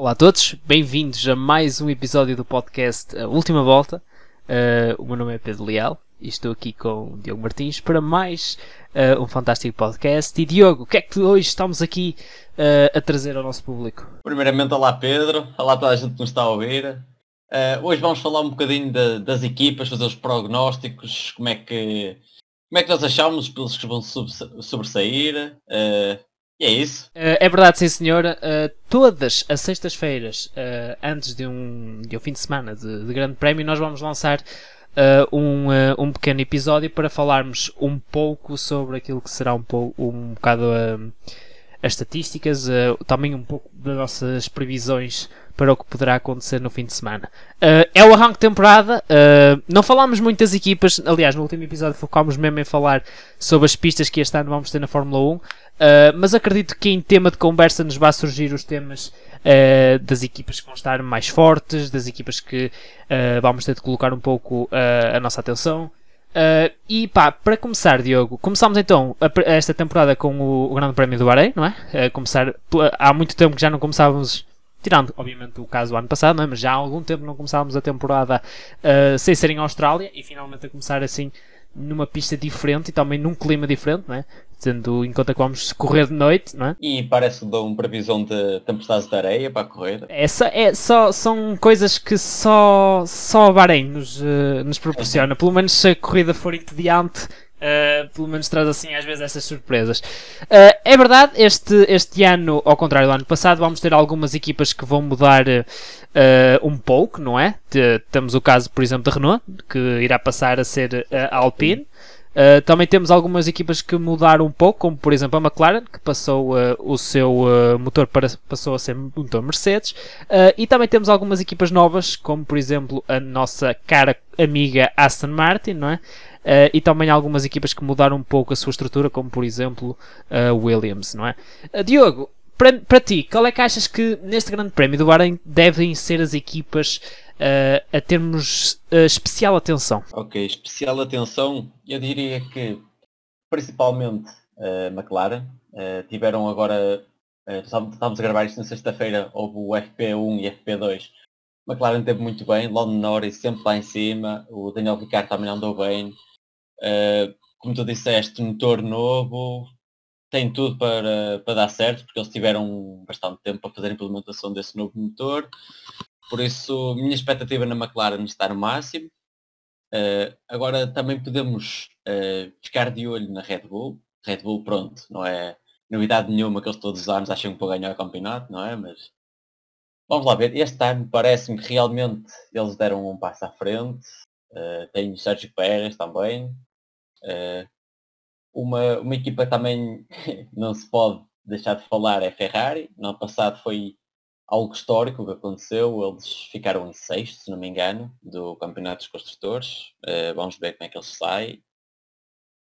Olá a todos, bem-vindos a mais um episódio do podcast A Última Volta. Uh, o meu nome é Pedro Leal e estou aqui com o Diogo Martins para mais uh, um fantástico podcast. E Diogo, o que é que hoje estamos aqui uh, a trazer ao nosso público? Primeiramente, olá Pedro, olá toda a gente que nos está a ouvir. hoje vamos falar um bocadinho de, das equipas, fazer os prognósticos, como é que, como é que nós achamos pelos que vão sobressair. E é isso. Uh, é verdade, sim senhora. Uh, todas as sextas-feiras, uh, antes de um, de um fim de semana de, de grande prémio, nós vamos lançar um, um pequeno episódio para falarmos um pouco sobre aquilo que será um, pouco, um bocado as estatísticas, também um pouco das nossas previsões para o que poderá acontecer no fim de semana. Uh, é o arranque de temporada, uh, não falámos muitas equipas, aliás, no último episódio focámos mesmo em falar sobre as pistas que este ano vamos ter na Fórmula 1, Uh, mas acredito que em tema de conversa nos vai surgir os temas uh, das equipas que vão estar mais fortes, das equipas que uh, vamos ter de colocar um pouco a nossa atenção. e pá, para começar, Diogo, começámos então a, esta temporada com o, o Grande Prémio do Bahrein, não é? começar, há muito tempo que já não começávamos Tirando, obviamente, o caso do ano passado, não é? mas já há algum tempo não começávamos a temporada sem ser em Austrália e finalmente a começar assim numa pista diferente e também num clima diferente, não é? tendo em conta que vamos correr de noite, não é? E parece que dão uma previsão de tempestades de areia para correr. Essa é só são coisas que só só a Bahrein nos, uh, nos proporciona. Pelo menos se a corrida for entediante, Uh, pelo menos traz assim às vezes essas surpresas. Uh, é verdade, este, este ano, ao contrário do ano passado, vamos ter algumas equipas que vão mudar uh, um pouco, não é? temos o caso, por exemplo, da Renault, que irá passar a ser a Alpine. Também temos algumas equipas que mudaram um pouco, como por exemplo a McLaren, que passou o seu motor para, passou a ser motor Mercedes, e também temos algumas equipas novas, como por exemplo a nossa cara amiga Aston Martin, não é? E também algumas equipas que mudaram um pouco a sua estrutura, como por exemplo a Williams, não é? Diogo, para, para ti, qual é que achas que neste Grande Prémio do Bahrein devem ser as equipas uh, a termos uh, especial atenção? Ok, especial atenção, eu diria que principalmente a uh, McLaren tiveram agora, estávamos a gravar isto na sexta-feira, houve o FP1 e FP2. McLaren teve muito bem, Lando Norris sempre lá em cima, o Daniel Ricciardo também andou bem. Como tu disseste, motor novo, tem tudo para, para dar certo, porque eles tiveram bastante tempo para fazer a implementação desse novo motor. Por isso, minha expectativa na McLaren está no máximo. Uh, agora também podemos uh, ficar de olho na Red Bull. Red Bull, pronto, não é novidade nenhuma que eles todos os anos acham que vão ganhar o campeonato, não é? Mas vamos lá ver. Este ano parece-me que realmente eles deram um passo à frente. Uh, tem Sérgio Pérez também. Uh, uma, uma equipa também não se pode deixar de falar é Ferrari. No ano passado foi algo histórico que aconteceu. Eles ficaram em sexto, se não me engano, do Campeonato dos Construtores. Uh, vamos ver como é que eles saem.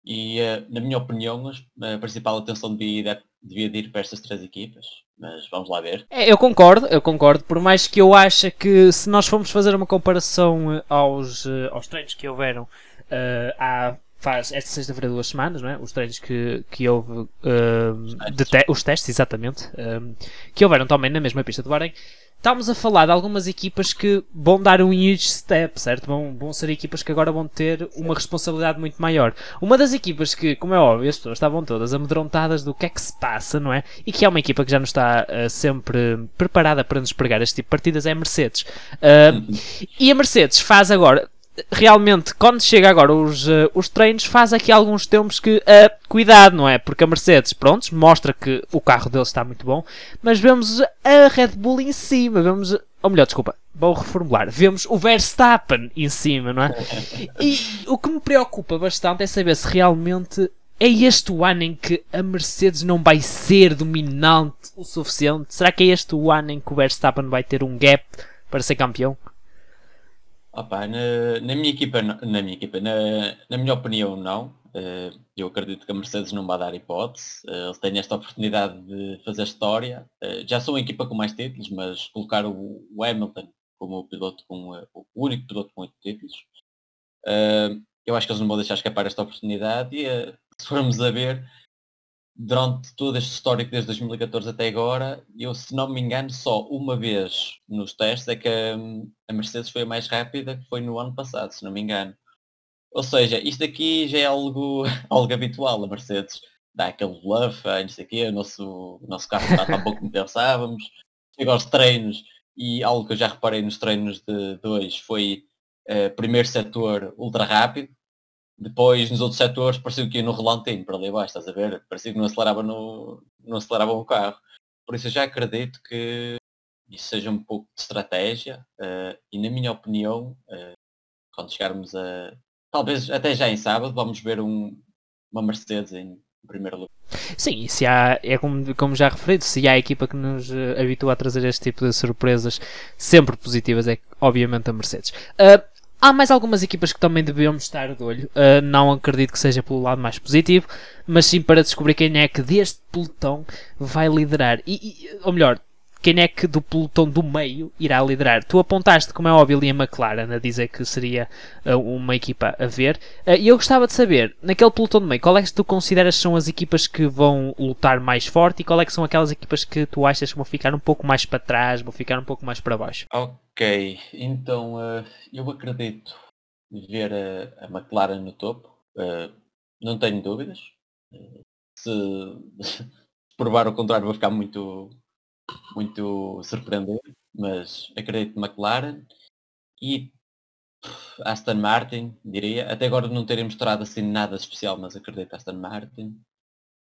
E, uh, na minha opinião, a principal atenção devia, devia ir para estas três equipas. Mas vamos lá ver. É, eu concordo, eu concordo. Por mais que eu ache que se nós formos fazer uma comparação eh, aos, aos treinos que houveram uh, há faz esta sexta-feira duas semanas, não é? Os treinos que, que houve, uh, te os testes, exatamente, uh, que houveram também na mesma pista do Bahrein. Estamos a falar de algumas equipas que vão dar um huge step, certo? Vão, vão ser equipas que agora vão ter uma responsabilidade muito maior. Uma das equipas que, como é óbvio, as pessoas estavam todas amedrontadas do que é que se passa, não é? E que é uma equipa que já não está uh, sempre preparada para nos pregar este tipo de partidas é a Mercedes. Uh, e a Mercedes faz agora, realmente, quando chega agora os, uh, os treinos, faz aqui alguns tempos que, uh, cuidado, não é? Porque a Mercedes, pronto, mostra que o carro deles está muito bom, mas vemos a Red Bull em cima, vemos, ou melhor, desculpa, vou reformular, vemos o Verstappen em cima, não é? E o que me preocupa bastante é saber se realmente é este o ano em que a Mercedes não vai ser dominante o suficiente? Será que é este o ano em que o Verstappen vai ter um gap para ser campeão? Opa, na, na minha equipa, na minha equipa, na, na minha opinião não. Uh, eu acredito que a Mercedes não vai dar hipótese. Uh, eles têm esta oportunidade de fazer história. Uh, já são a equipa com mais títulos, mas colocar o Hamilton como o piloto com o único piloto com oito títulos. eu acho que eles não vão deixar escapar esta oportunidade e se formos a ver, durante todo este histórico desde 2014 até agora, eu se não me engano só uma vez nos testes é que a, a Mercedes foi a mais rápida, que foi no ano passado, se não me engano. Ou seja, isto aqui já é algo, algo habitual, a Mercedes dá aquele bluff, não sei o quê, o nosso, o nosso carro está tão pouco como pensávamos, chega aos treinos e algo que eu já reparei nos treinos de dois foi uh, primeiro setor ultra rápido, depois nos outros setores parecia que ia no relantinho para ali abaixo, estás a ver? Parecia que não acelerava, no, não acelerava o carro. Por isso eu já acredito que isso seja um pouco de estratégia uh, e na minha opinião, uh, quando chegarmos a. Talvez até já em sábado vamos ver um, uma Mercedes em primeiro lugar. Sim, se há, é como, como já referido, se há a equipa que nos uh, habitua a trazer este tipo de surpresas sempre positivas, é obviamente a Mercedes. Uh, Há mais algumas equipas que também devemos estar de olho. Uh, não acredito que seja pelo lado mais positivo, mas sim para descobrir quem é que deste pelotão vai liderar. E, e, ou melhor, quem é que do pelotão do meio irá liderar. Tu apontaste, como é óbvio, a McLaren a dizer que seria uh, uma equipa a ver. Uh, e eu gostava de saber, naquele pelotão do meio, qual é que tu consideras são as equipas que vão lutar mais forte e qual é que são aquelas equipas que tu achas que vão ficar um pouco mais para trás, vão ficar um pouco mais para baixo? Ok, então uh, eu acredito ver a, McLaren no topo. não tenho dúvidas. se provar o contrário vou ficar muito muito surpreendente, mas acredito McLaren e Aston Martin, diria. Até agora não terem mostrado assim nada especial, mas acredito Aston Martin.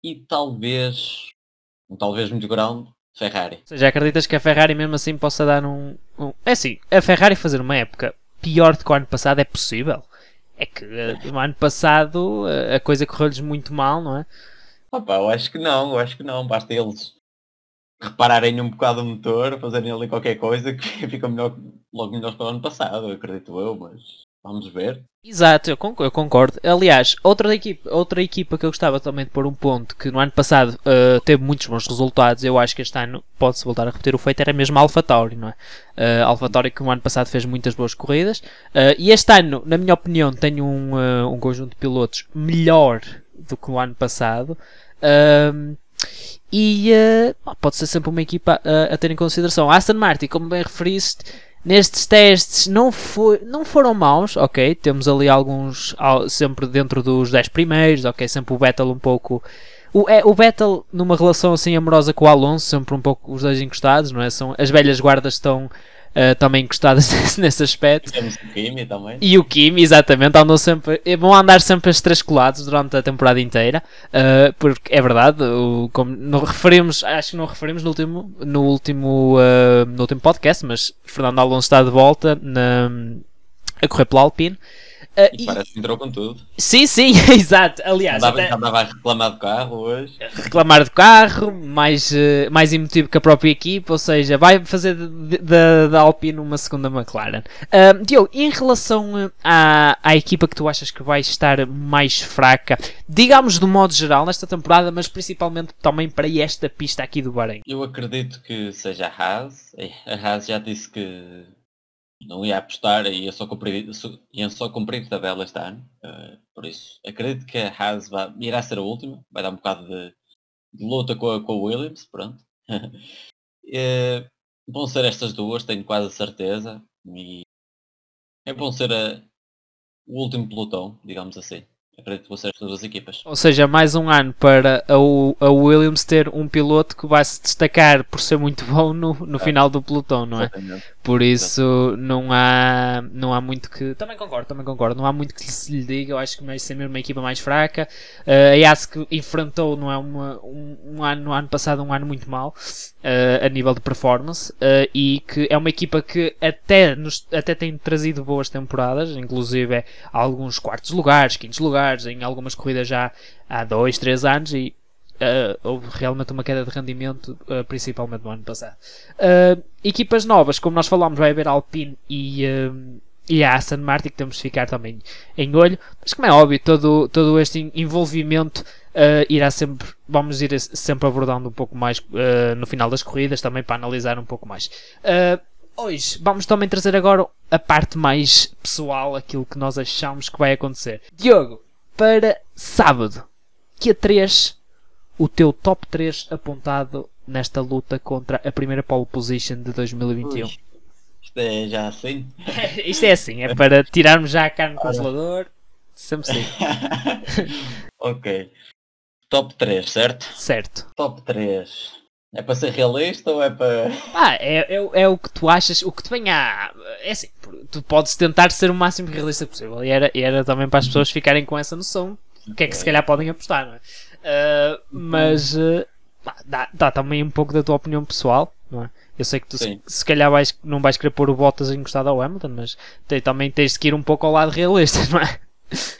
E talvez, um talvez muito grande, Ferrari. Ou seja, acreditas que a Ferrari mesmo assim possa dar um, um... É assim, a Ferrari fazer uma época pior do que o ano passado é possível. É que no ano passado uh, a coisa correu-lhes muito mal, não é? Opa, eu acho que não, eu acho que não. Basta eles repararem um bocado o motor, fazerem ali qualquer coisa que fica melhor, logo melhor que o ano passado, acredito eu, mas vamos ver. Exato, eu concordo. Aliás, outra equipa, outra equipa que eu gostava também de pôr um ponto, que no ano passado uh, teve muitos bons resultados, eu acho que este ano pode-se voltar a repetir o feito, era mesmo a Alpha Tauri, não é? Uh, Alpha Tauri que no ano passado fez muitas boas corridas, uh, e este ano, na minha opinião, tem um, uh, um conjunto de pilotos melhor do que o ano passado. Uh, e uh, pode ser sempre uma equipa uh, a ter em consideração. A Aston Martin, como bem referiste, nestes testes não, foi, não foram maus, ok, temos ali alguns sempre dentro dos 10 primeiros, ok, sempre o Vettel um pouco... O, é, o Vettel numa relação assim amorosa com o Alonso, sempre um pouco os dois encostados, não é? São, as velhas guardas estão uh, também encostadas nesse aspecto. E temos o Kimi também. E o Kimi, exatamente, andam sempre, vão andar sempre as três colados durante a temporada inteira, uh, porque é verdade, o, como não referimos, acho que não referimos no último, no último, uh, no último podcast, mas Fernando Alonso está de volta na, a correr pela Alpine. Uh, e, parece que entrou com tudo. Sim, sim, exato. Aliás, andava, até... andava a reclamar do carro hoje. Reclamar do carro, mais, uh, mais emotivo que a própria equipa, ou seja, vai fazer da Alpine uma segunda McLaren. Uh, Diogo, em relação à, à equipa que tu achas que vai estar mais fraca, digamos do modo geral nesta temporada, mas principalmente também para esta pista aqui do Bahrein? Eu acredito que seja a Haas. A Haas já disse que não ia apostar e ia só cumprir, ia só cumprir tabela este ano. Uh, por isso, acredito que a Haas vai, irá ser a última. Vai dar um bocado de, de luta com a, com a Williams, pronto. uh, vão ser estas duas, tenho quase certeza. E é bom ser a, o último pelotão, digamos assim. Acredito que vão ser estas duas equipas. Ou seja, mais um ano para a, a Williams ter um piloto que vai se destacar por ser muito bom no, no é. final do pelotão, não é? Exatamente. Por isso não há, não há muito que. Também concordo, também concordo. Não há muito que se lhe diga. Eu acho que vai ser mesmo uma equipa mais fraca. Uh, a que enfrentou não é uma, um, um, ano, no ano passado um ano muito mau uh, a nível de performance uh, e que é uma equipa que até, nos, até tem trazido boas temporadas, inclusive é, alguns quartos lugares, quintos lugares, em algumas corridas já há dois, três anos e Uh, houve realmente uma queda de rendimento, uh, principalmente no ano passado. Uh, equipas novas, como nós falámos, vai haver Alpine e, e a Aston Martin, que temos de ficar também em olho, mas como é óbvio, todo, todo este envolvimento irá sempre, vamos ir sempre abordando um pouco mais no final das corridas, também para analisar um pouco mais. hoje vamos também trazer agora a parte mais pessoal, aquilo que nós achamos que vai acontecer. Diogo, para sábado, dia 3 o teu top 3 apontado nesta luta contra a primeira pole position de 2021? Ui, isto é já assim? Isto é assim, é para tirarmos já a carne do congelador. Sempre sim. ok. Top 3, certo? Certo. Top 3. É para ser realista ou é para. Ah, é, é, é o que tu achas, o que te venha. É assim, tu podes tentar ser o máximo realista possível. E era, e era também para as pessoas ficarem com essa noção. O que é que se calhar podem apostar, não é? Uh, mas uh, dá, dá também um pouco da tua opinião pessoal, não é? Eu sei que tu se, se, calhar vais, não vais querer pôr o Bottas encostado ao Hamilton, mas te, também tens de ir um pouco ao lado realista, não é?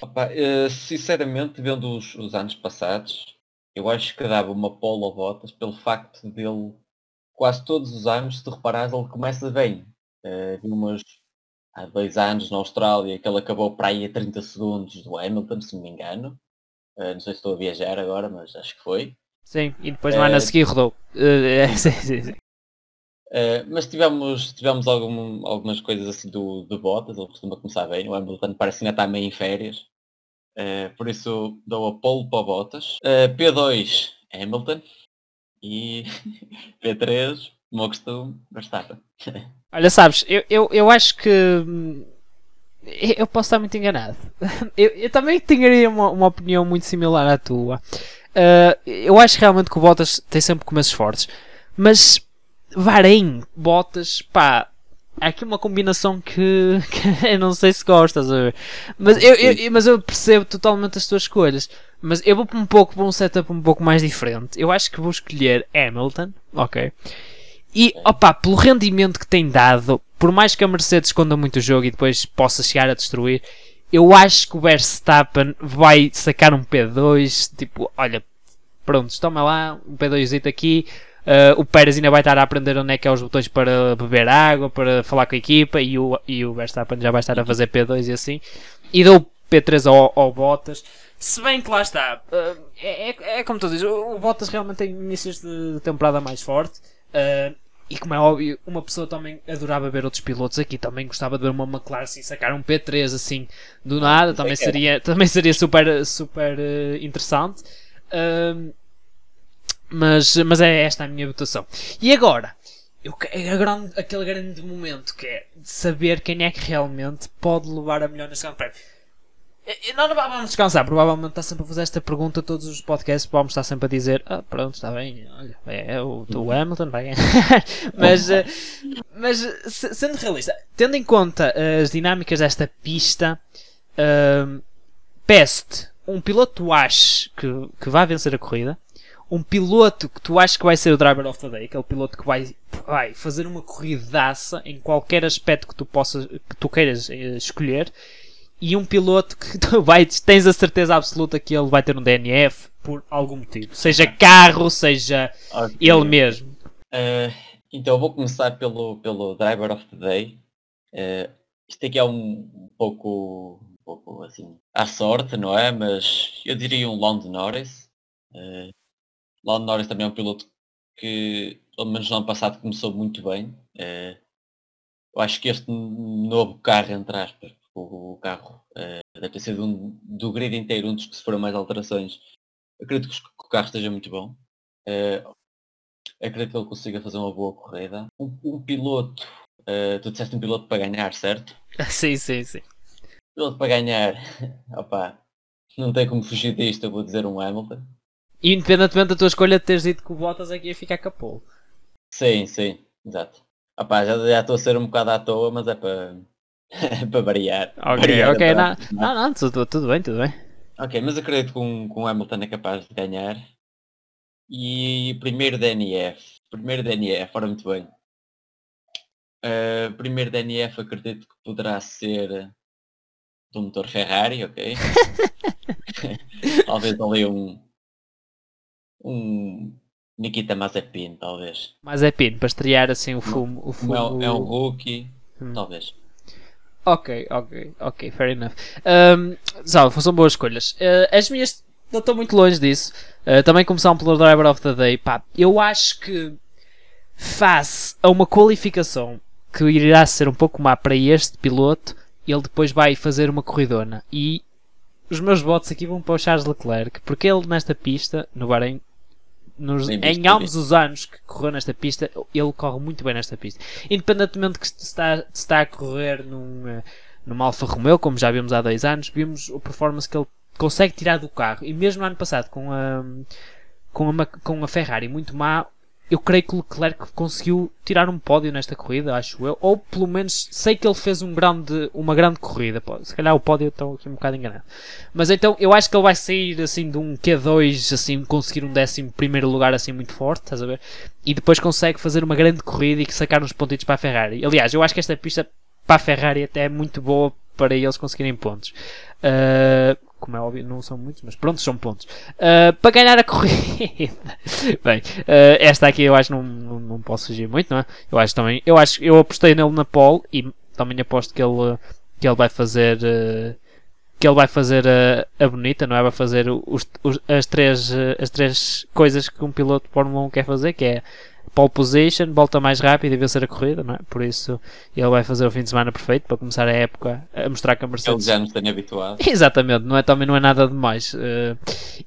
Opa, uh, sinceramente, vendo os, os anos passados, eu acho que dava uma pole ao Bottas pelo facto dele, quase todos os anos, se tu reparares, ele começa bem. Uh, umas, há dois anos na Austrália que ele acabou para aí a 30 segundos do Hamilton, se não me engano. Uh, não sei se estou a viajar agora, mas acho que foi. Sim, e depois no ano a seguir rodou. Uh, sim, sim, sim. Uh, mas tivemos, tivemos algum, algumas coisas assim do, do Bottas, ele costuma começar bem, o Hamilton parece que ainda está meio em férias. Uh, por isso dou a pole para o Bottas. Uh, P2 Hamilton e P3, como costume, Verstappen. Olha, sabes, eu, eu, eu acho que hum, eu posso estar muito enganado. Eu, eu também tinha uma, uma opinião muito similar à tua. Uh, eu acho realmente que o Bottas tem sempre começos fortes. Mas Varém, Bottas, pá, há aqui uma combinação que, que eu não sei se gostas, mas eu, eu, mas eu percebo totalmente as tuas escolhas. Mas eu vou um pouco para um setup um pouco mais diferente. Eu acho que vou escolher Hamilton, ok? E, opá, pelo rendimento que tem dado, por mais que a Mercedes esconda muito o jogo e depois possa chegar a destruir, eu acho que o Verstappen vai sacar um P2, tipo, olha, pronto, toma lá, um P2 aqui, Uh, o Pérez ainda vai estar a aprender onde é que é os botões para beber água, para falar com a equipa e o, e o Verstappen já vai estar a fazer P2 e assim. E dou P3 ao, ao Bottas. Se bem que lá está, uh, é, é, é, como tu dizes, o, o Bottas realmente tem inícios de temporada mais forte. Uh, e como é óbvio, uma pessoa também adorava ver outros pilotos aqui, também gostava de ver uma McLaren assim, sacar um P3 assim do nada, também seria, também seria super, super interessante. Uh, mas, mas é esta a minha votação. E agora? Eu, é grande, aquele grande momento que é de saber quem é que realmente pode levar a melhor neste grande prémio. Nós não vamos descansar, provavelmente está sempre a fazer esta pergunta todos os podcasts, vamos estar sempre a dizer, ah, pronto, está bem, olha, é, é o, o Hamilton vai ganhar. mas, eh, mas sendo realista, tendo em conta as dinâmicas desta pista, uh, Peste, um piloto acha que, que vai vencer a corrida, um piloto que tu achas que vai ser o driver of the day, aquele piloto que vai, vai fazer uma corridaça em qualquer aspecto que tu possas, que tu queiras eh, escolher, e um piloto que tu vai, tens a certeza absoluta que ele vai ter um DNF por algum motivo, seja carro, seja okay. ele mesmo. Uh, então vou começar pelo, pelo driver of the day. Uh, isto aqui é um, pouco, um pouco assim à sorte, não é? Mas eu diria um Lando Norris. Uh, Lando Norris também é um piloto que, pelo menos no ano passado, começou muito bem. É, eu acho que este novo carro, entre aspas, o, carro é, deve ter sido um, do grid inteiro um dos que sofreram mais alterações. Acredito que, o carro esteja muito bom. É, acredito que ele consiga fazer uma boa corrida. Um, um piloto, uh, tu disseste um piloto para ganhar, certo? Sim, sim, sim. Piloto para ganhar, opa, não tem como fugir disto, eu vou dizer um Hamilton. Independentemente da tua escolha de teres dito que o Bottas aqui ia ficar capô. Sim, sim, exato. Opá, já, já estou a ser um bocado à toa, mas é para, para variar. Ok, variar ok, não, não, não, tudo, tudo bem, tudo bem. Ok, mas acredito que um, que um Hamilton é capaz de ganhar. E primeiro DNF. Primeiro DNF, ora muito bem. Uh, primeiro DNF acredito que poderá ser do motor Ferrari, ok? Talvez ali um, um Nikita Mazepin, talvez. Mazepin, para estrear assim o fumo. O fumo... É, é um rookie, hum. talvez. Ok, ok, ok, fair enough. Um, são boas escolhas. Uh, as minhas não estou muito longe disso. Uh, também começar pelo Driver of the Day. Pá, eu acho que face a uma qualificação que irá ser um pouco má para este piloto, ele depois vai fazer uma corridona. E os meus votos aqui vão para o Charles Leclerc, porque ele nesta pista, no Bahrein, nos, em ambos os anos que correu nesta pista, ele corre muito bem nesta pista. Independentemente que se está, está a correr num, eh, numa Alfa Romeo, como já vimos há dois anos, vimos o performance que ele consegue tirar do carro. E mesmo no ano passado, com a, com a, com a Ferrari muito má, eu creio que o Leclerc conseguiu tirar um pódio nesta corrida, acho eu. Ou pelo menos sei que ele fez um grande, uma grande corrida. Se calhar o pódio estou aqui um bocado enganado. Mas então eu acho que ele vai sair assim de um Q2, assim, conseguir um décimo primeiro lugar assim muito forte, estás a ver? E depois consegue fazer uma grande corrida e sacar uns pontitos para a Ferrari. Aliás, eu acho que esta pista para a Ferrari até é muito boa para eles conseguirem pontos. Uh, como é óbvio, não são muitos, mas pronto, são pontos. Uh, para ganhar a corrida. Bem, uh, esta aqui eu acho que não, não, não, posso fugir muito, não é? Eu acho também, eu acho eu apostei nele na pole e também aposto que ele, que ele vai fazer. Uh, que ele vai fazer a, a bonita, não é? Vai fazer os, os, as, três, as três coisas que um piloto de Fórmula 1 quer fazer, que é pole position, volta mais rápido e vencer a corrida, não é? Por isso ele vai fazer o fim de semana perfeito para começar a época a mostrar que a Mercedes. Ele já nos tem habituado. Exatamente, não é, também não é nada demais. Uh,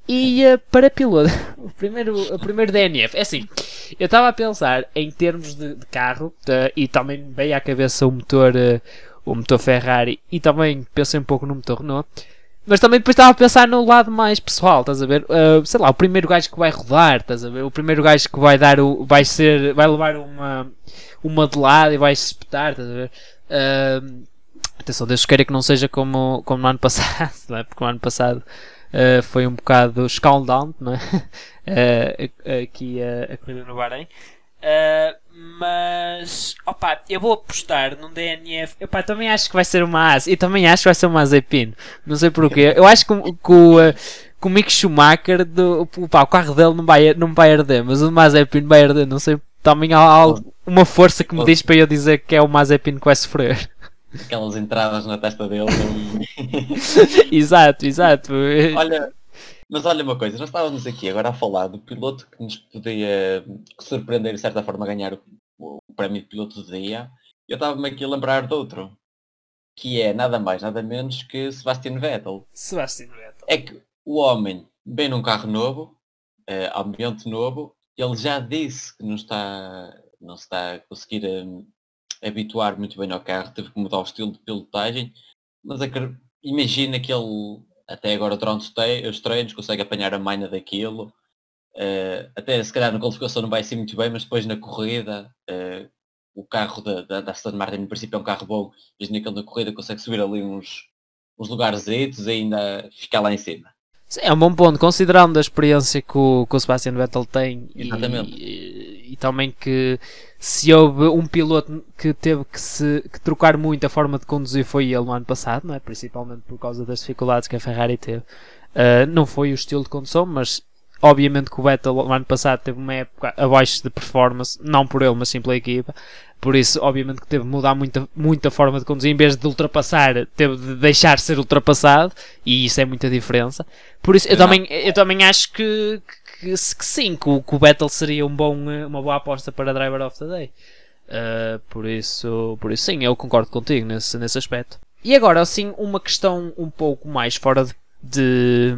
e uh, para piloto, o primeiro, o primeiro DNF, é assim, eu estava a pensar em termos de, de carro uh, e também veio à cabeça o motor, o motor Ferrari e também pensei um pouco no motor Renault. Mas também depois estava a pensar no lado mais pessoal, estás a ver? Uh, sei lá, o primeiro gajo que vai rodar, estás a ver? O primeiro gajo que vai dar o. vai ser. vai levar uma. uma de lado e vai se espetar, estás a ver? Uh, atenção, Deus queira que não seja como, como no ano passado, não é? Porque no ano passado uh, foi um bocado escaldante, não é? aqui a, corrida no Bahrein. Mas, opa, eu vou apostar num DNF. Opa, também acho que vai ser uma AS. E também acho que vai ser uma Mazepin. Não sei porquê. Eu acho que, que, o, uh, que o Mick Schumacher, do, opa, o carro dele não vai, não vai arder, mas o Mazepin vai arder. Não sei, também há, há uma força que me diz para eu dizer que é o Mazepin que vai sofrer. Aquelas entradas na testa dele. exato, exato. Olha, mas olha uma coisa, nós estávamos aqui agora a falar do piloto que nos podia surpreender de certa forma ganhar o, prémio de piloto do dia. Eu estava-me aqui a lembrar de outro, que é nada mais, nada menos que Sebastian Vettel. Sebastian Vettel. É que o homem vem num carro novo, é, ambiente novo, ele já disse que não está, não está a conseguir um, habituar muito bem ao carro, teve que mudar o estilo de pilotagem, mas imagina que ele até agora durante os treinos consegue apanhar a manha daquilo. Uh, até se calhar na qualificação não vai ser muito bem, mas depois na corrida uh, o carro da, da, da Aston Martin no princípio é um carro bom, mas naquele na corrida consegue subir ali uns, uns lugares e ainda ficar lá em cima. Sim, é um bom ponto, considerando a experiência que o, que o Sebastian Vettel tem Exatamente. E, e, também que se houve um piloto que teve que, se, que trocar muito a forma de conduzir foi ele no ano passado, não é? principalmente por causa das dificuldades que a Ferrari teve. Uh, não foi o estilo de condução, mas obviamente que o Vettel no ano passado teve uma época abaixo de performance, não por ele, mas sim pela equipa. Por isso, obviamente que teve de mudar muita, muita forma de conduzir. Em vez de ultrapassar, teve de deixar ser ultrapassado. E isso é muita diferença. Por isso, eu, também, eu também acho que, que, que sim, que o, que o Vettel seria um bom, uma boa aposta para Driver of the Day. Uh, por, isso, por isso, sim, eu concordo contigo nesse, nesse aspecto. E agora, assim, uma questão um pouco mais fora de, de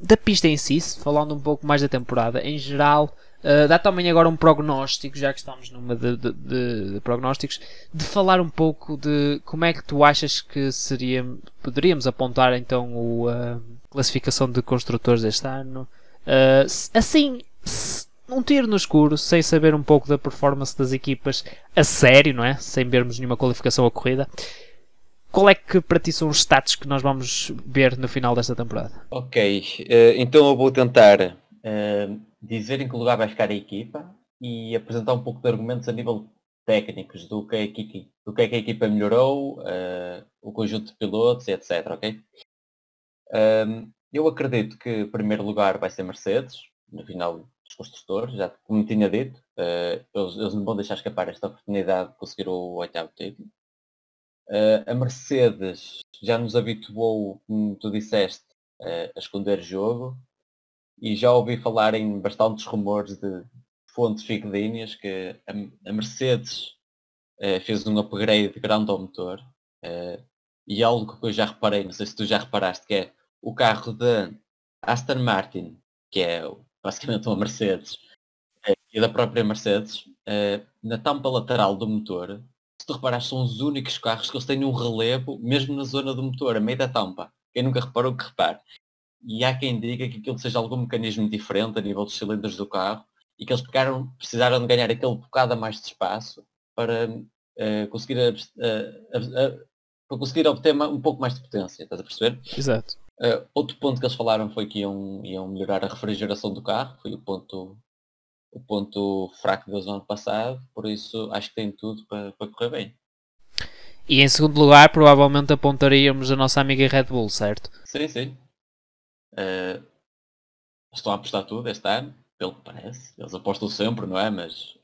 da pista em si, falando um pouco mais da temporada. Em geral, Uh, dá também agora um prognóstico, já que estamos numa de, de, de, de, prognósticos, de falar um pouco de como é que tu achas que seria, poderíamos apontar então a uh, classificação de construtores deste ano. Uh, assim, um tiro no escuro, sem saber um pouco da performance das equipas a sério, não é? Sem vermos nenhuma qualificação a corrida. Qual é que para ti são os status que nós vamos ver no final desta temporada? Ok, uh, então eu vou tentar uh, dizer em que lugar vai ficar a equipa e apresentar um pouco de argumentos a nível técnicos do que, é que, do que é que a equipa melhorou, uh, o conjunto de pilotos, etc. Ok? Um, eu acredito que o primeiro lugar vai ser Mercedes, no final dos construtores, já como tinha dito, eles, eles, não vão deixar escapar esta oportunidade de conseguir o oitavo título. Uh, a Mercedes já nos habituou, como tu disseste, uh, a esconder jogo, e já ouvi falar em bastantes rumores de fontes fidedignas que a, Mercedes uh, fez um upgrade grande ao motor e algo que eu já reparei, não sei se tu já reparaste, que é o carro da Aston Martin, que é basicamente uma Mercedes, e da própria Mercedes, na tampa lateral do motor, se tu reparares, são os únicos carros que eles têm um relevo, mesmo na zona do motor, a meio da tampa. Quem nunca reparou que repare. E há quem diga que aquilo seja algum mecanismo diferente a nível dos cilindros do carro e que eles pegaram, precisaram de ganhar aquele bocado a mais de espaço para uh, conseguir, uh, uh, para conseguir obter um pouco mais de potência, estás a perceber? Exato. outro ponto que eles falaram foi que iam, iam melhorar a refrigeração do carro, foi o ponto, o ponto fraco deles no ano passado, por isso acho que tem tudo para, para correr bem. E em segundo lugar, provavelmente apontaríamos a nossa amiga Red Bull, certo? Sim, sim. Uh, estão a apostar tudo este ano, pelo que parece. Eles apostam sempre, não é? Mas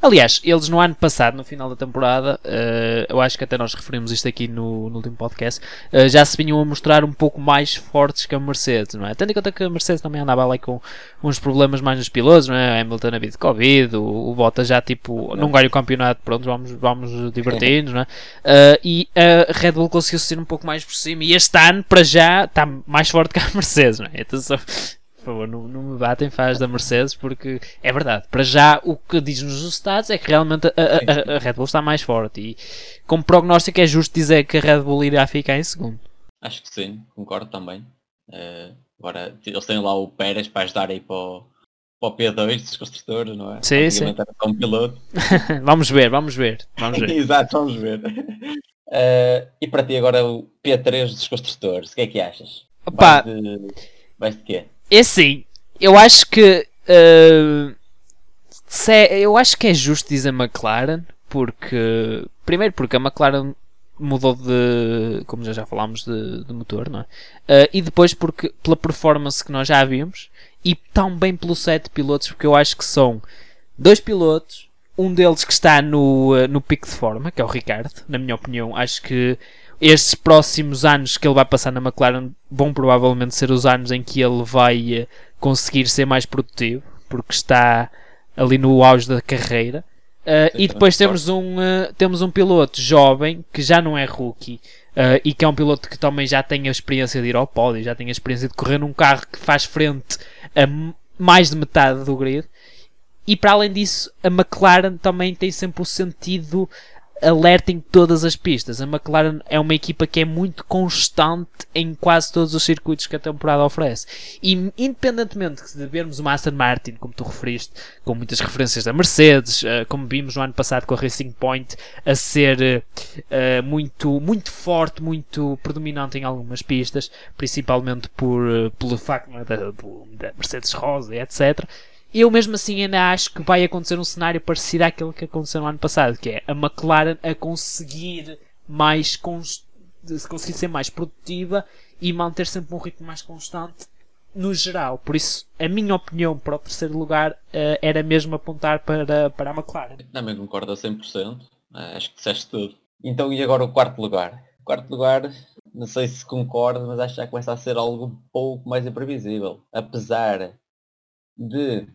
Aliás, eles no ano passado, no final da temporada, uh, eu acho que até nós referimos isto aqui no, no último podcast, uh, já se vinham a mostrar um pouco mais fortes que a Mercedes, não é? Tendo em conta que a Mercedes também andava ali com uns problemas mais nos pilotos, não é? A Hamilton a de Covid, o, o Bottas já tipo, não ganha o campeonato, pronto, vamos, vamos divertir-nos, não é? Uh, e a Red Bull conseguiu ser um pouco mais por cima e este ano, para já, está mais forte que a Mercedes, não é? Então, favor, não, não me batem faz da Mercedes, porque é verdade. Para já, o que diz-nos os stats é que realmente a, a, a, Red Bull está mais forte. E como prognóstico, é justo dizer que a Red Bull irá ficar em segundo. Acho que sim, concordo também. Uh, agora, eles têm lá o Pérez para ajudar aí para o, para o P2 dos construtores, não é? Sim, sim. Um piloto. vamos ver, vamos ver. Vamos ver. Exato, vamos ver. Uh, e para ti agora o P3 dos construtores, o que é que achas? Opa, vais de, vais de quê? É assim, eu acho que. Uh, é, eu acho que é justo dizer McLaren, porque. Primeiro, porque a McLaren mudou de. Como já, já falámos, de, de motor, não é? Uh, e depois, porque pela performance que nós já vimos e também pelo set de pilotos, porque eu acho que são dois pilotos, um deles que está no, uh, no pico de forma, que é o Ricardo, na minha opinião. Acho que estes próximos anos que ele vai passar na McLaren vão provavelmente ser os anos em que ele vai eh, conseguir ser mais produtivo, porque está ali no auge da carreira. Uh, e depois temos um, uh, temos um piloto jovem que já não é rookie uh, e que é um piloto que também já tem a experiência de ir ao pódio, já tem a experiência de correr num carro que faz frente a mais de metade do grid. E para além disso, a McLaren também tem sempre o sentido alertem todas as pistas. A McLaren é uma equipa que é muito constante em quase todos os circuitos que a temporada oferece. E independentemente de vermos uma Aston Martin, como tu referiste, com muitas referências da Mercedes, uh, como vimos no ano passado com a Racing Point, a ser uh, muito, muito forte, muito predominante em algumas pistas, principalmente por, pelo facto da, da Mercedes Rosa, etc eu mesmo assim ainda acho que vai acontecer um cenário parecido àquele que aconteceu no ano passado, que é a McLaren a conseguir mais conseguir ser mais produtiva e manter sempre um ritmo mais constante no geral. Por isso, a minha opinião para o terceiro lugar uh, era mesmo apontar para, para a McLaren. Também concordo a 100%. Uh, eh, acho que disseste tudo. Então, e agora o quarto lugar? O quarto lugar, não sei se concordo, mas acho que já começa a ser algo um pouco mais imprevisível. Apesar de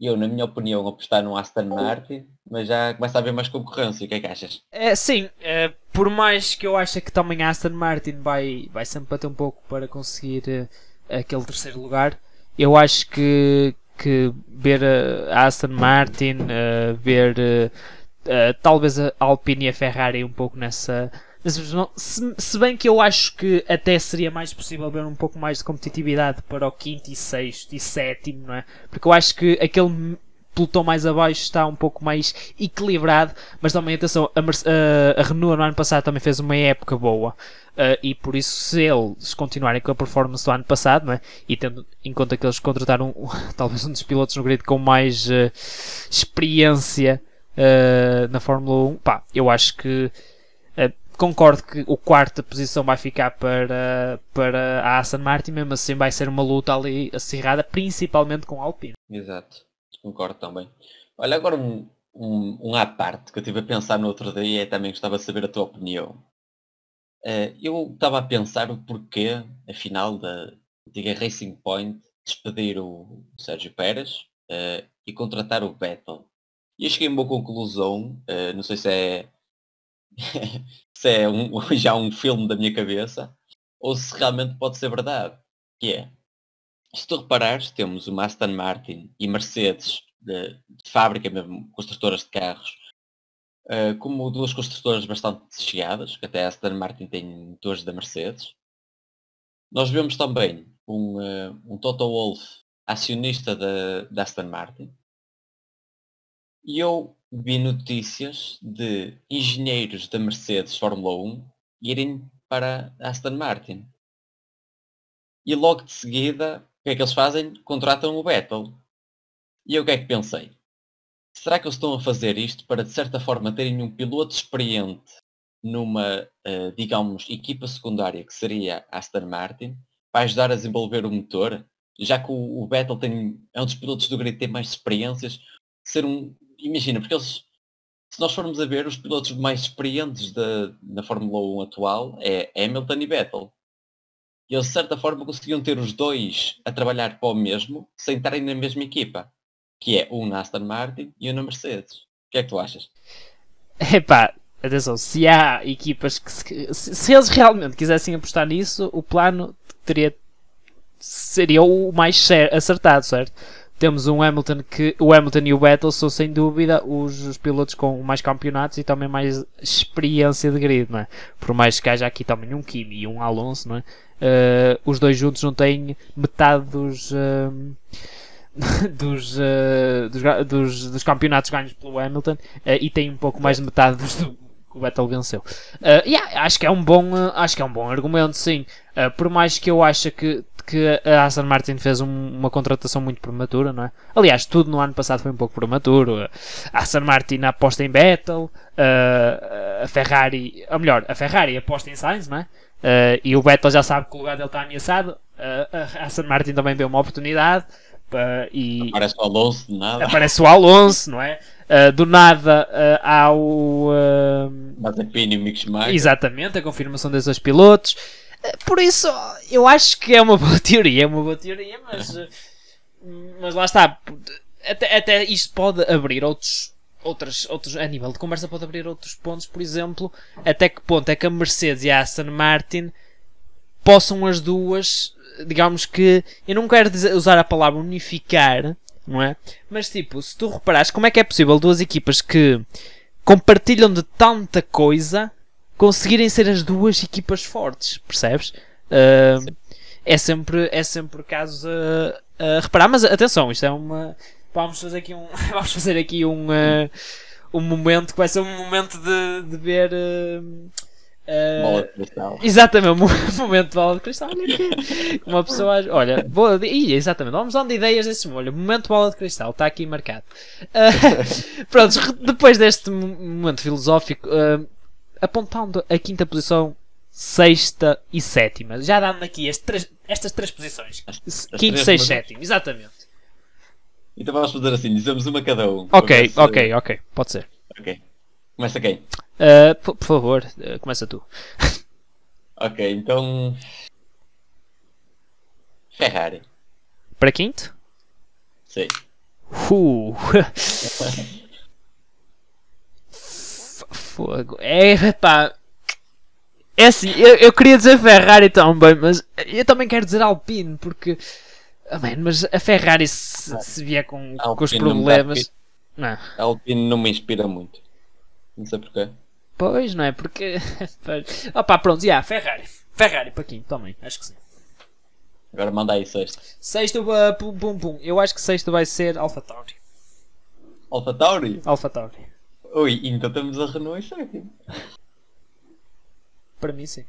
eu, na minha opinião, apostar no Aston Martin, mas já começa a haver mais concorrência. O que é que achas? É, sim, é, por mais que eu ache que também a Aston Martin vai, vai sempre bater um pouco para conseguir uh, aquele terceiro lugar, eu acho que, que ver a Aston Martin, uh, ver uh, talvez a Alpine e a Ferrari um pouco nessa se, se, bem que eu acho que até seria mais possível ver um pouco mais de competitividade para o quinto e sexto e sétimo, não é? Porque eu acho que aquele pelotão mais abaixo está um pouco mais equilibrado, mas também atenção, a, a, a Renault no ano passado também fez uma época boa. Uh, e por isso, se eles continuarem com a performance do ano passado, não é? e tendo em conta que eles contrataram um, talvez um dos pilotos no grid com mais uh, experiência uh, na Fórmula 1, pá, eu acho que concordo que o quarta posição vai ficar para, para a Aston Martin, mesmo assim vai ser uma luta ali acirrada, principalmente com a Alpine. Exato, concordo também. Olha, agora um, um, um à parte que eu estive a pensar no outro dia e também gostava de saber a tua opinião. Uh, eu estava a pensar o porquê, afinal, da antiga Racing Point despedir o Sérgio Pérez uh, e contratar o Vettel. E eu cheguei a uma conclusão, uh, não sei se é se é um, já um filme da minha cabeça ou se realmente pode ser verdade. Que é, se tu reparares, temos o Aston Martin e Mercedes de, de fábrica mesmo, construtoras de carros, uh, como duas construtoras bastante chegadas, que até a Aston Martin tem motores da Mercedes. Nós vemos também um, uh, um Toto Wolff acionista da, da Aston Martin. E eu vi notícias de engenheiros da Mercedes Fórmula 1 irem para Aston Martin. E logo de seguida, o que é que eles fazem? Contratam o Vettel. E eu o que é que pensei? Será que eles estão a fazer isto para de certa forma terem um piloto experiente numa, uh, digamos, equipa secundária que seria Aston Martin, para ajudar a desenvolver o motor? Já que o, o Vettel tem, é um dos pilotos do grid que tem mais experiências, ser um. Imagina, porque eles se nós formos a ver os pilotos mais experientes da, na Fórmula 1 atual é Hamilton e Vettel. E eles de certa forma conseguiam ter os dois a trabalhar para o mesmo sem estarem na mesma equipa. Que é um na Aston Martin e um na Mercedes. O que é que tu achas? Epá, atenção, se há equipas que se, se, eles realmente quisessem apostar nisso, o plano teria seria o mais acertado, certo? Temos um Hamilton que o Hamilton e o Vettel são sem dúvida os, os, pilotos com mais campeonatos e também mais experiência de grid, não é? Por mais que haja aqui também um Kimi e um Alonso, não é? Uh, os dois juntos não têm metade dos uh, dos, uh, dos, dos, dos, campeonatos ganhos pelo Hamilton e têm um pouco mais de metade dos do, que o Vettel venceu. Uh, yeah, acho que é um bom, acho que é um bom argumento, sim. por mais que eu ache que que a Aston Martin fez um, uma contratação muito prematura, não é? Aliás, tudo no ano passado foi um pouco prematuro. A Aston Martin aposta em Vettel, a Ferrari, ou melhor, a Ferrari aposta em Sainz, não é? E o Vettel já sabe que o lugar dele está ameaçado. A Aston Martin também deu uma oportunidade. E aparece o Alonso, do nada. Aparece o Alonso, não é? Uh, do nada uh, há o. Uh, Mazepin e o Mick Schumacher. Exatamente, a confirmação desses dois pilotos. Por isso, eu acho que é uma boa teoria, é uma boa teoria, mas, mas lá está. Até, até isto pode abrir outros, outros, outros, a nível de conversa pode abrir outros pontos, por exemplo, até que ponto é que a Mercedes e a Aston Martin possam as duas, digamos que, eu não quero dizer, usar a palavra unificar, não é? Mas tipo, se tu reparares, como é que é possível duas equipas que compartilham de tanta coisa conseguirem ser as duas equipas fortes, percebes? Uh, é sempre é sempre caso a, a, reparar, mas atenção, isto é uma vamos fazer aqui um vamos fazer aqui um uh, um momento que vai ser um momento de, de ver uh, bola de cristal. Exatamente, um momento de bola de cristal. Olha aqui. Uma pessoa. Olha, boa. Ih, exatamente, vamos dando ideias desse olha, momento de bola de cristal, está aqui marcado. Uh, pronto, depois deste momento filosófico, uh, apontando a quinta posição, sexta e sétima. Já dando aqui três, estas três posições: as, quinto, sexto, sétimo, exatamente. Então vamos fazer assim: dizemos uma cada um. Ok, se... ok, ok, pode ser. Ok. Começa quem? Uh, por, por, favor, uh, começa tu. ok, então. Ferrari. Para quinto? Sim. Uh. Fogo. É, pá. É assim, eu, eu queria dizer Ferrari também, mas eu também quero dizer Alpine, porque. Oh, man, mas a Ferrari se, se vier com, com os problemas. Não, não. A Alpine não me inspira muito. Não sei porquê. Pois, não é? Porque. Opa, pronto, já, Ferrari. Ferrari para quem? Também, acho que sim. Agora manda aí sexto. Sexto, uh, pum, pum, pum. Eu acho que sexto vai ser Alpha Tauri. Alpha Tauri? Alpha Tauri. Ui, então temos a Renault em sétimo. Para mim, sim.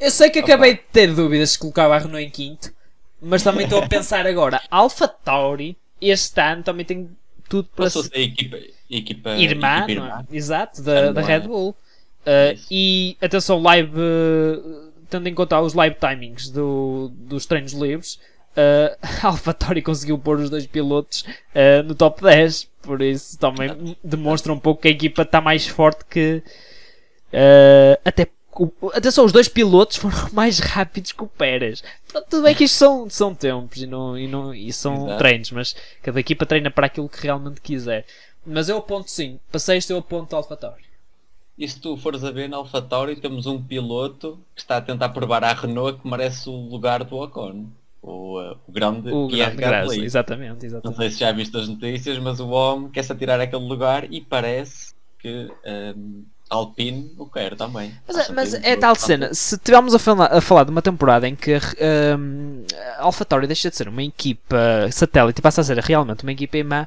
Eu sei que acabei de ter dúvidas se colocava a Renault em quinto, mas também estou a pensar agora. Alpha Tauri, este ano também tem tudo para ser. a equipa, equipa, irmã, equipa irmã. É? Exato, da, da Red Bull. Uh, e atenção, live, uh, tendo em conta os live timings do, dos treinos livres, uh, AlphaTauri conseguiu pôr os dois pilotos uh, no top 10. Por isso também demonstra um pouco que a equipa está mais forte que. Uh, até Atenção, os dois pilotos foram mais rápidos que o Pérez. Tudo bem que isto são, são tempos e, não, e, não, e são Exato. treinos, mas cada equipa treina para aquilo que realmente quiser. Mas eu aponto sim, para sexto eu aponto AlphaTauri. E se tu fores a ver na AlphaTauri temos um piloto que está a tentar provar à Renault que merece o lugar do Ocon. O, uh, o grande O Pierre grande Gasly, Gasly. exatamente, Não exatamente. sei se já viste as notícias, mas o homem quer-se atirar aquele lugar e parece que um, Alpine o quer também. Mas, Acho mas que é tal cena, se estivermos a falar, a falar de uma temporada em que um, a AlphaTauri deixa de ser uma equipa satélite e passa a ser realmente uma equipa imã,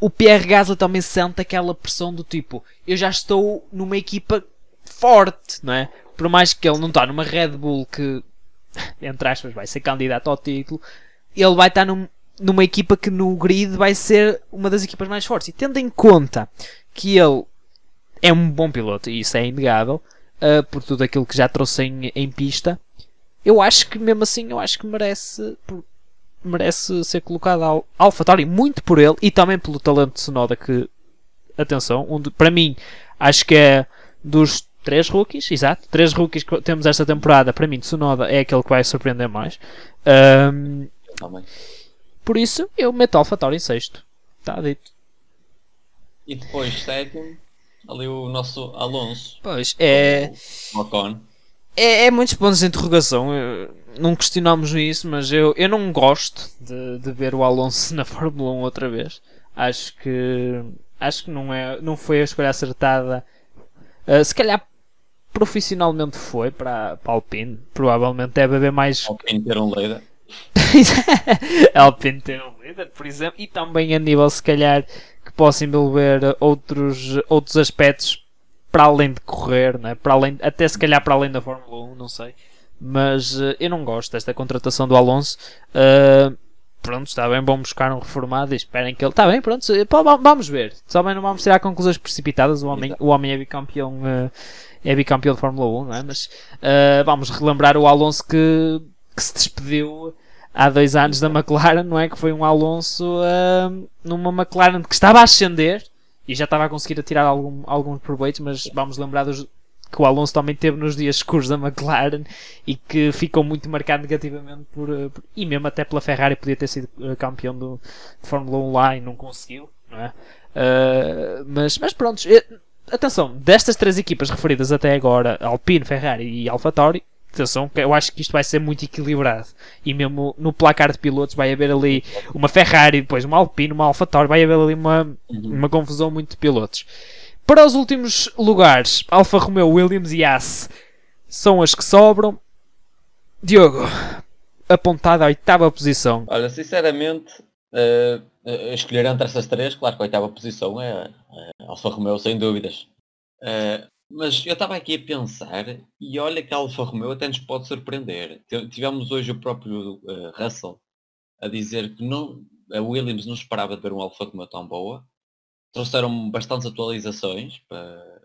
o Pierre Gasly também sente aquela pressão do tipo, eu já estou numa equipa forte, não é? Por mais que ele não está numa Red Bull que, entre aspas, vai ser candidato ao título, ele vai estar num- numa equipa que no grid vai ser uma das equipas mais fortes. E tendo em conta que ele é um bom piloto, e isso é inegável, uh, por tudo aquilo que já trouxe em, em pista, eu acho que mesmo assim, eu acho que merece, por- merece ser colocado ao AlphaTauri, muito por ele e também pelo talento de Sonoda que, atenção, um de- para mim, acho que é dos três rookies, exato, três rookies que temos esta temporada, para mim, Tsunoda é aquele que vai surpreender mais. Um, Também. por isso, eu meto AlphaTauri em sexto. Está dito. E depois, sétimo, ali o nosso Alonso. Pois, é... Ocon. É, é muitos pontos de interrogação. eu- não questionamos isso, mas eu, eu não gosto de, de ver o Alonso na Fórmula 1 outra vez. Acho que acho que não, é, não foi a escolha acertada. Uh, se calhar profissionalmente foi para, para a Alpine. Provavelmente deve haver mais Alpine ter um líder. Alpine ter um líder, por exemplo, e também a nível, se calhar, que possa envolver outros, outros aspectos para além de correr, né? para além, até se calhar para além da Fórmula 1, não sei. Mas eh, eu não gosto desta contratação do Alonso. Uh, pronto, está bem, vão buscar um reformado e esperem que ele. Está bem, pronto, vamos ver. Só bem não vamos tirar conclusões precipitadas. O homem, o homem é bicampeão. eh, é bicampeão de Fórmula 1, não é? Mas eh, vamos relembrar o Alonso que, que se despediu há dois anos da McLaren, não é? Que foi um Alonso ah, numa McLaren que estava a ascender e já estava a conseguir tirar algum, alguns proveitos, mas vamos lembrar dos, que o Alonso também teve nos dias escuros da McLaren e que ficou muito marcado negativamente por, ah, por- e mesmo até pela Ferrari podia ter sido ah, campeão do, de Fórmula 1 lá e não conseguiu, não é? Ah, mas, mas pronto, eh, atenção, destas três equipas referidas até agora, Alpine, Ferrari e AlphaTauri, atenção, eu acho que isto vai ser muito equilibrado. E mesmo no placar de pilotos vai haver ali uma Ferrari, depois uma Alpine, uma AlphaTauri, vai haver ali uma, Uhum. uma confusão muito de pilotos. Para os últimos lugares, Alfa Romeo, Williams e Haas são as que sobram. Diogo, apontado à oitava posição. Olha, sinceramente, eh, escolher entre essas três, claro que a oitava posição é eh, Alfa Romeo, sem dúvidas. Eh, mas eu estava aqui a pensar, e olha que a Alfa Romeo até nos pode surpreender. Tivemos hoje o próprio eh, Russell a dizer que não, a Williams não esperava ter um Alfa Romeo tão boa. Trouxeram bastantes atualizações para,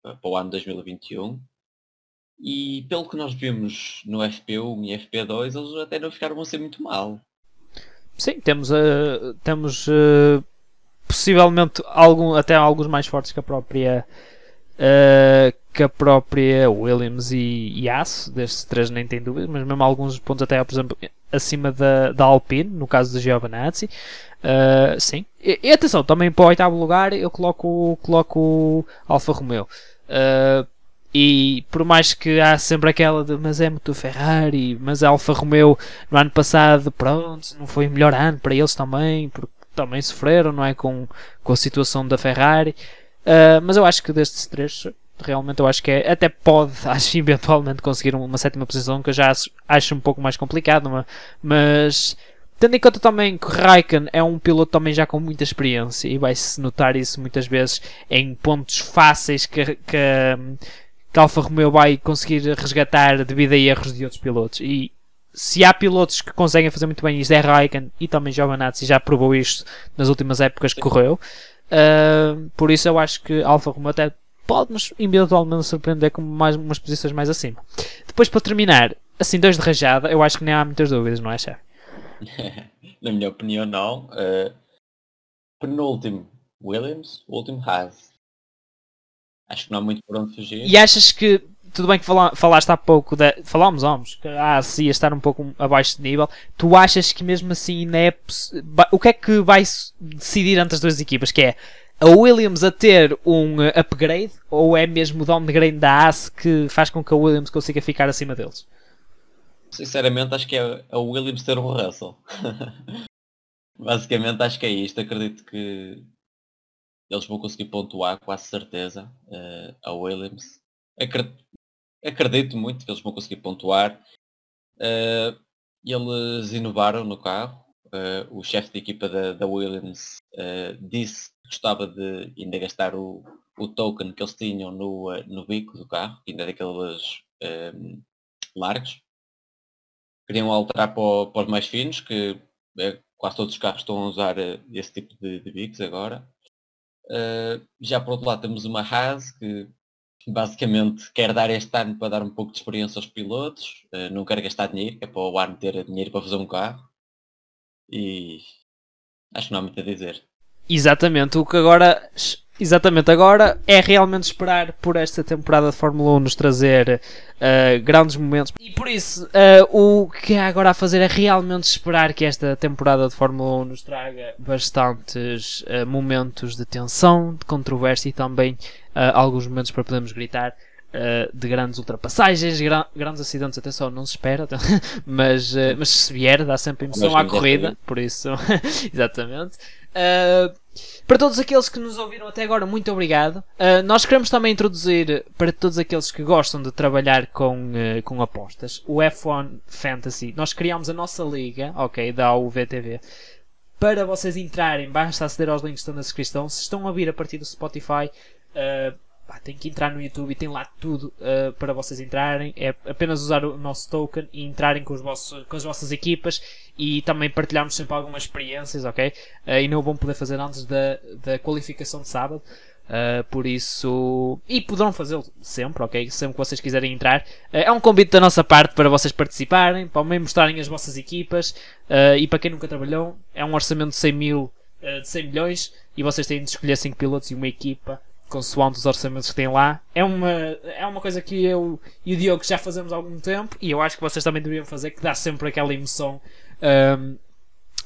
para, o ano 2021. E pelo que nós vimos no FP1 e FP2, eles até não ficaram a ser muito mal. Sim, temos, eh, temos eh, possivelmente algum, até alguns mais fortes que a própria eh, que a própria Williams e, e Haas, destes três nem tem dúvida, mas mesmo alguns pontos até, por exemplo, acima da, da Alpine, no caso do Giovinazzi. Eh, sim. E, e atenção, também para o oitavo lugar eu coloco, coloco Alfa Romeo. Eh, e por mais que há sempre aquela de mas é muito Ferrari, mas a Alfa Romeo no ano passado, pronto, não foi o melhor ano para eles também, porque também sofreram, não é? Com, com a situação da Ferrari. Uh, mas eu acho que destes três, realmente eu acho que é, até pode, acho eventualmente conseguir uma sétima posição, que eu já acho, um pouco mais complicado, mas, mas tendo em conta também que Raikkonen é um piloto também já com muita experiência e vai-se notar isso muitas vezes em pontos fáceis que, que, que Alfa Romeo vai conseguir resgatar devido a erros de outros pilotos. E se há pilotos que conseguem fazer muito bem isto é Raikkonen e também Giovanazzi já provou isto nas últimas épocas que correu. Uh, por isso eu acho que Alfa Romeo até pode-nos eventualmente surpreender com mais umas posições mais acima. Depois para terminar, assim dois de rajada, eu acho que nem há muitas dúvidas, não é, chefe? Na minha opinião, não. Eh, penúltimo, Williams. Último, Haas. Acho que não há muito por onde fugir. E achas que, tudo bem que fala, falaste há pouco, da, falámos vamos, que a AS ia estar um pouco abaixo de nível, tu achas que mesmo assim ainda é o que é que vai decidir entre as duas equipas, que é a Williams a ter um eh, upgrade ou é mesmo o downgrade da AS que faz com que a Williams consiga ficar acima deles? Sinceramente acho que é, o Williams ter o Russell. Basicamente acho que é isto. Acredito que eles vão conseguir pontuar, quase certeza, uh, a Williams. Acredito, acredito, muito que eles vão conseguir pontuar. Uh, eles inovaram no carro. Uh, o chefe de equipa da, da Williams disse que gostava de ainda gastar o, o token que eles tinham no, no bico do carro, ainda daqueles largos. Queriam alterar para, para os mais finos, que quase todos os carros estão a usar esse tipo de, de bicos agora. Uh, já por outro lado temos uma Haas que basicamente quer dar este ano para dar um pouco de experiência aos pilotos, uh, não quer gastar dinheiro, que é para o ano ter dinheiro para fazer um carro. E acho que não há muito a dizer. Exatamente, o que agora Exatamente, agora é realmente esperar por esta temporada de Fórmula 1 nos trazer uh, grandes momentos. E por isso, uh, o que há agora a fazer é realmente esperar que esta temporada de Fórmula 1 nos traga bastantes uh, momentos de tensão, de controvérsia e também alguns momentos para podermos gritar. De grandes ultrapassagens, gra grandes acidentes, atenção, não se espera, mas, mas se vier dá sempre emoção à corrida, por isso, exatamente. Uh, para todos aqueles que nos ouviram até agora, muito obrigado. Uh, nós queremos também introduzir para todos aqueles que gostam de trabalhar com, uh, com apostas o F1 Fantasy. Nós criámos a nossa liga, ok, da UVTV. Para vocês entrarem, basta aceder aos links que estão na descrição. Se estão a vir a partir do Spotify, uh, pá, tem que entrar no YouTube e tem lá tudo uh, para vocês entrarem. É apenas usar o nosso token e entrarem com, os vossos, com as vossas equipas e também partilharmos sempre algumas experiências, ok? Uh, e não vão poder fazer antes da, da qualificação de sábado. Uh, por isso. E poderão fazê-lo sempre, ok? Sempre que vocês quiserem entrar. Uh, é um convite da nossa parte para vocês participarem, para também mostrarem as vossas equipas. Uh, e para quem nunca trabalhou, é um orçamento de 100 mil, de 100 milhões. E vocês têm de escolher 5 pilotos e uma equipa consoante os orçamentos que têm lá. É uma, é uma coisa que eu e o Diogo já fazemos há algum tempo e eu acho que vocês também deveriam fazer, que dá sempre aquela emoção um,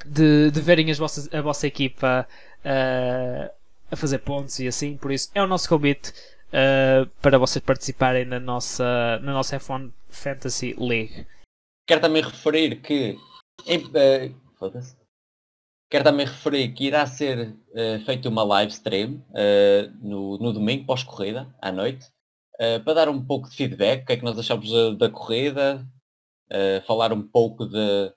de, de verem as vossas, a vossa equipa uh, a fazer pontos e assim. Por isso, é o nosso convite uh, para vocês participarem na nossa, na nossa F1 Fantasy League. Quero também referir que. Em, uh, Quero também referir que irá ser uh, feita uma live stream uh, no, no domingo, pós-corrida, à noite, uh, para dar um pouco de feedback, o que é que nós achamos da corrida, falar um pouco de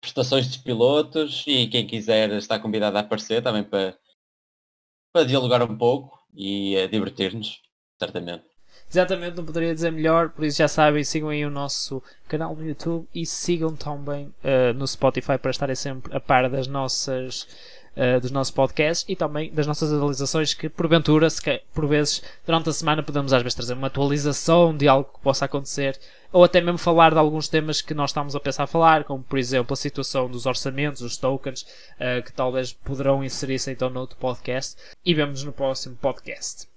prestações dos pilotos e quem quiser está convidado a aparecer também para, para dialogar um pouco e divertir-nos, certamente. Exatamente, não poderia dizer melhor, por isso já sabem, sigam aí o nosso canal no YouTube e sigam também uh, no Spotify para estarem sempre a par das nossas, uh, dos nossos podcasts e também das nossas atualizações que porventura, se que, por vezes, durante a semana podemos às vezes trazer uma atualização de algo que possa acontecer ou até mesmo falar de alguns temas que nós estamos a pensar a falar, como por exemplo a situação dos orçamentos, os tokens, uh, que talvez poderão inserir-se então no outro podcast e vemos no próximo podcast.